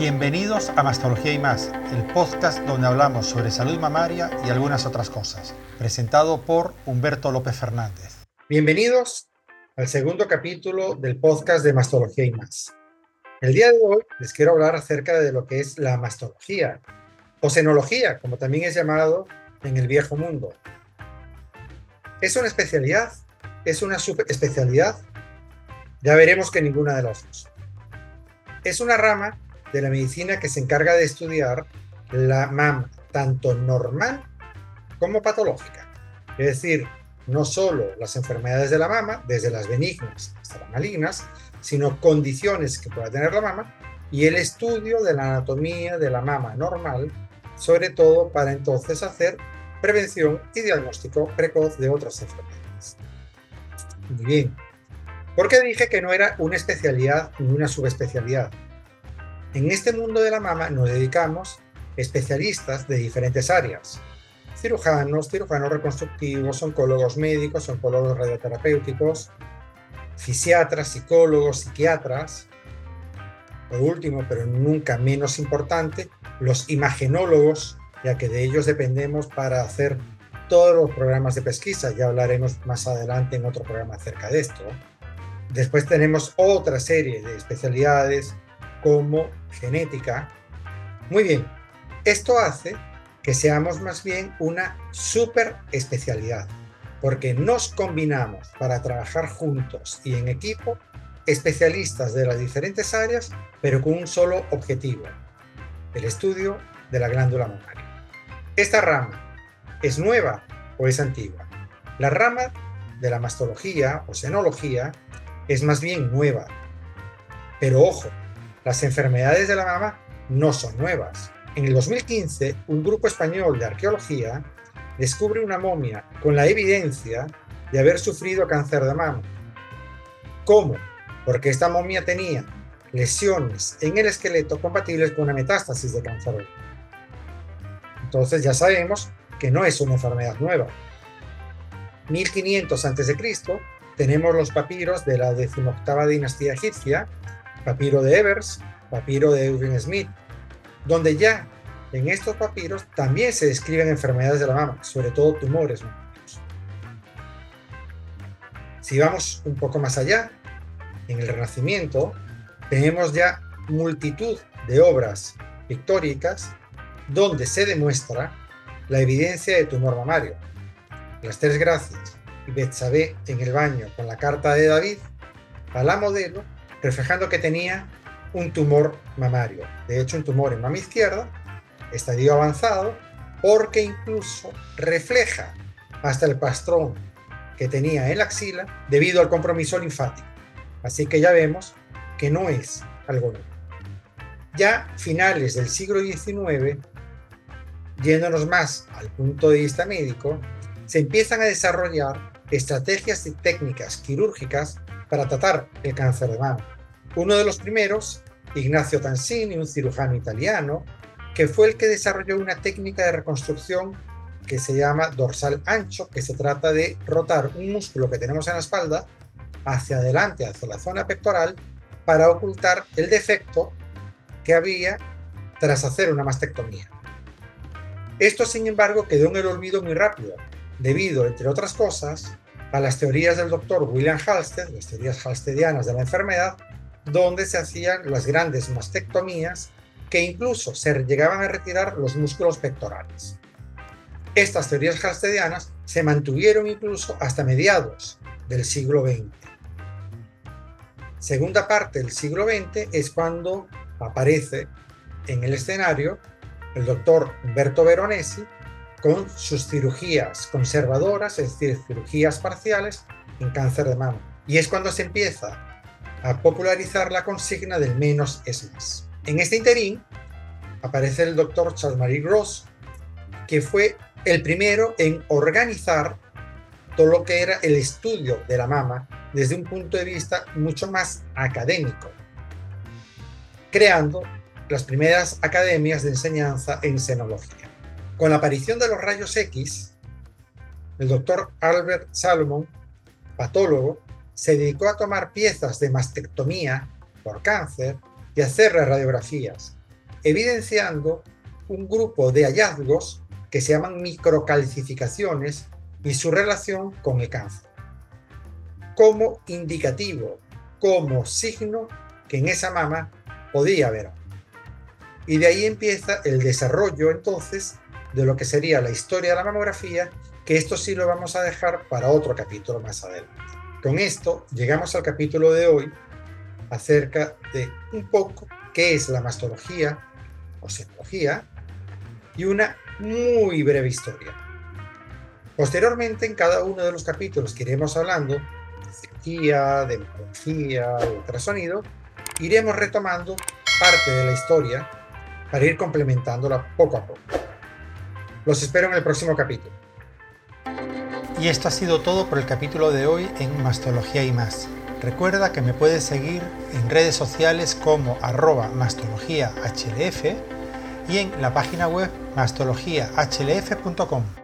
Bienvenidos a Mastología y más, el podcast donde hablamos sobre salud mamaria y algunas otras cosas, presentado por Humberto López Fernández. Bienvenidos al segundo capítulo del podcast de Mastología y más. El día de hoy les quiero hablar acerca de lo que es la mastología, o senología, como también es llamado en el viejo mundo. ¿Es una especialidad? ¿Es una subespecialidad? Ya veremos que ninguna de las dos. Es una rama de la medicina que se encarga de estudiar la mama, tanto normal como patológica. Es decir, no solo las enfermedades de la mama, desde las benignas hasta las malignas, sino condiciones que pueda tener la mama y el estudio de la anatomía de la mama normal, sobre todo para entonces hacer prevención y diagnóstico precoz de otras enfermedades. Muy bien. ¿Por qué dije que no era una especialidad ni una subespecialidad? En este mundo de la mama nos dedicamos especialistas de diferentes áreas. Cirujanos, cirujanos reconstructivos, oncólogos médicos, oncólogos radioterapéuticos, fisiatras, psicólogos, psiquiatras. Por último, pero nunca menos importante, los imagenólogos, ya que de ellos dependemos para hacer todos los programas de pesquisa. Ya hablaremos más adelante en otro programa acerca de esto. Después tenemos otra serie de especialidades como genética. Muy bien, esto hace que seamos más bien una super especialidad, porque nos combinamos para trabajar juntos y en equipo especialistas de las diferentes áreas, pero con un solo objetivo, el estudio de la glándula mamaria. Esta rama es nueva o es antigua. La rama de la mastología o senología es más bien nueva. Pero ojo, las enfermedades de la mama no son nuevas. En el 2015, un grupo español de arqueología descubre una momia con la evidencia de haber sufrido cáncer de mama. ¿Cómo? Porque esta momia tenía lesiones en el esqueleto compatibles con una metástasis de cáncer. Entonces ya sabemos que no es una enfermedad nueva. 1500 a.C. tenemos los papiros de la decimoctava dinastía egipcia papiro de Evers, papiro de Eugen Smith, donde ya en estos papiros también se describen enfermedades de la mama, sobre todo tumores Si vamos un poco más allá, en el Renacimiento tenemos ya multitud de obras pictóricas donde se demuestra la evidencia de tumor mamario. Las tres gracias y Betsabé en el baño con la carta de David a la modelo reflejando que tenía un tumor mamario. De hecho, un tumor en mama izquierda, estadio avanzado, porque incluso refleja hasta el pastrón que tenía en la axila debido al compromiso linfático. Así que ya vemos que no es algo nuevo. Ya finales del siglo XIX, yéndonos más al punto de vista médico, se empiezan a desarrollar estrategias y técnicas quirúrgicas para tratar el cáncer de mama. Uno de los primeros, Ignacio Tansini, un cirujano italiano, que fue el que desarrolló una técnica de reconstrucción que se llama dorsal ancho, que se trata de rotar un músculo que tenemos en la espalda hacia adelante, hacia la zona pectoral, para ocultar el defecto que había tras hacer una mastectomía. Esto, sin embargo, quedó en el olvido muy rápido, debido, entre otras cosas, a las teorías del doctor William Halsted, las teorías halstedianas de la enfermedad, donde se hacían las grandes mastectomías que incluso se llegaban a retirar los músculos pectorales. Estas teorías halstedianas se mantuvieron incluso hasta mediados del siglo XX. Segunda parte del siglo XX es cuando aparece en el escenario el doctor Humberto Veronesi con sus cirugías conservadoras, es decir, cirugías parciales en cáncer de mama. Y es cuando se empieza a popularizar la consigna del menos es más. En este interín aparece el doctor Charles-Marie Gross, que fue el primero en organizar todo lo que era el estudio de la mama desde un punto de vista mucho más académico, creando las primeras academias de enseñanza en senología. Con la aparición de los rayos X, el doctor Albert Salomon, patólogo, se dedicó a tomar piezas de mastectomía por cáncer y hacerle radiografías. evidenciando un grupo de hallazgos que se llaman microcalcificaciones y su relación con el cáncer. Como indicativo, como signo que en esa mama podía haber. Y de ahí empieza el desarrollo entonces de lo que sería la historia de la mamografía, que esto sí lo vamos a dejar para otro capítulo más adelante. Con esto llegamos al capítulo de hoy acerca de un poco qué es la mastología o semiología y una muy breve historia. Posteriormente, en cada uno de los capítulos que iremos hablando de cirugía, de mamografía, de ultrasonido, iremos retomando parte de la historia para ir complementándola poco a poco. Los espero en el próximo capítulo. Y esto ha sido todo por el capítulo de hoy en Mastología y más. Recuerda que me puedes seguir en redes sociales como arroba mastologiahlf y en la página web mastologiahlf.com.